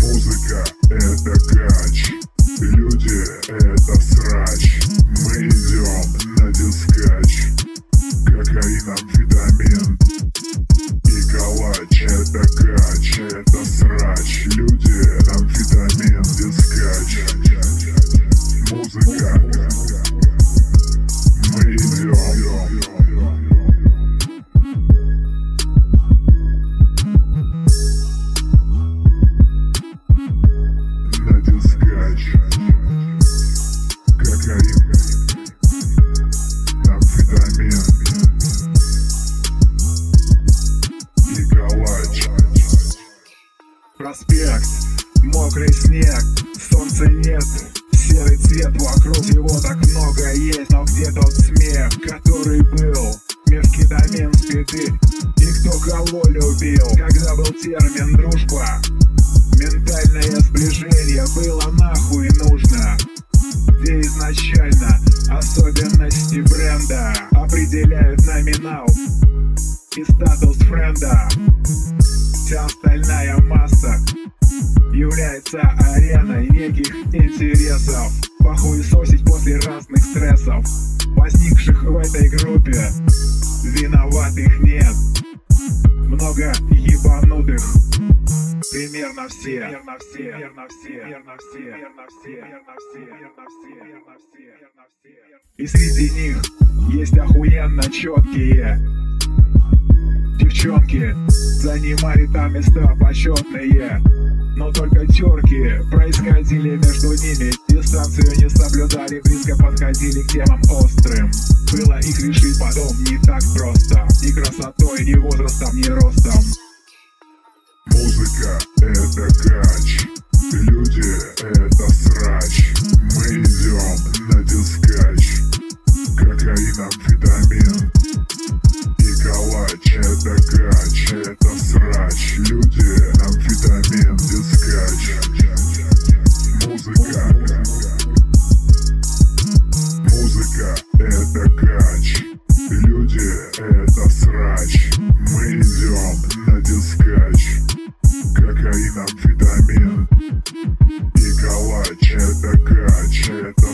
Музыка — это кач Люди — это срач. Мы идем на дискач. Кокаин, амфетамин и калач Это кач, это срач. Люди, амфетамин, Проспект, мокрый снег, солнца нет. Серый цвет, вокруг его так много есть. Но где тот смех, который был? Мефкетамин спиды И кто кого любил? Когда был термин дружба Ментальное сближение было нахуй нужно. Где изначально особенности бренда? Определяют номинал и статус френда Вся остальная масса является ареной неких интересов Похуесосить после разных стрессов Возникших в этой группе Виноватых нет Много ебанутых Примерно все Примерно все Примерно все Примерно все Примерно все Примерно все Примерно все Примерно все И среди них есть охуенно четкие Девчонки. Занимали там места почетные. Но только терки происходили между ними. Дистанцию не соблюдали, близко подходили к темам острым. Было их решить потом не так просто. Ни красотой, ни возрастом, ни ростом. Музыка — это кач Yeah.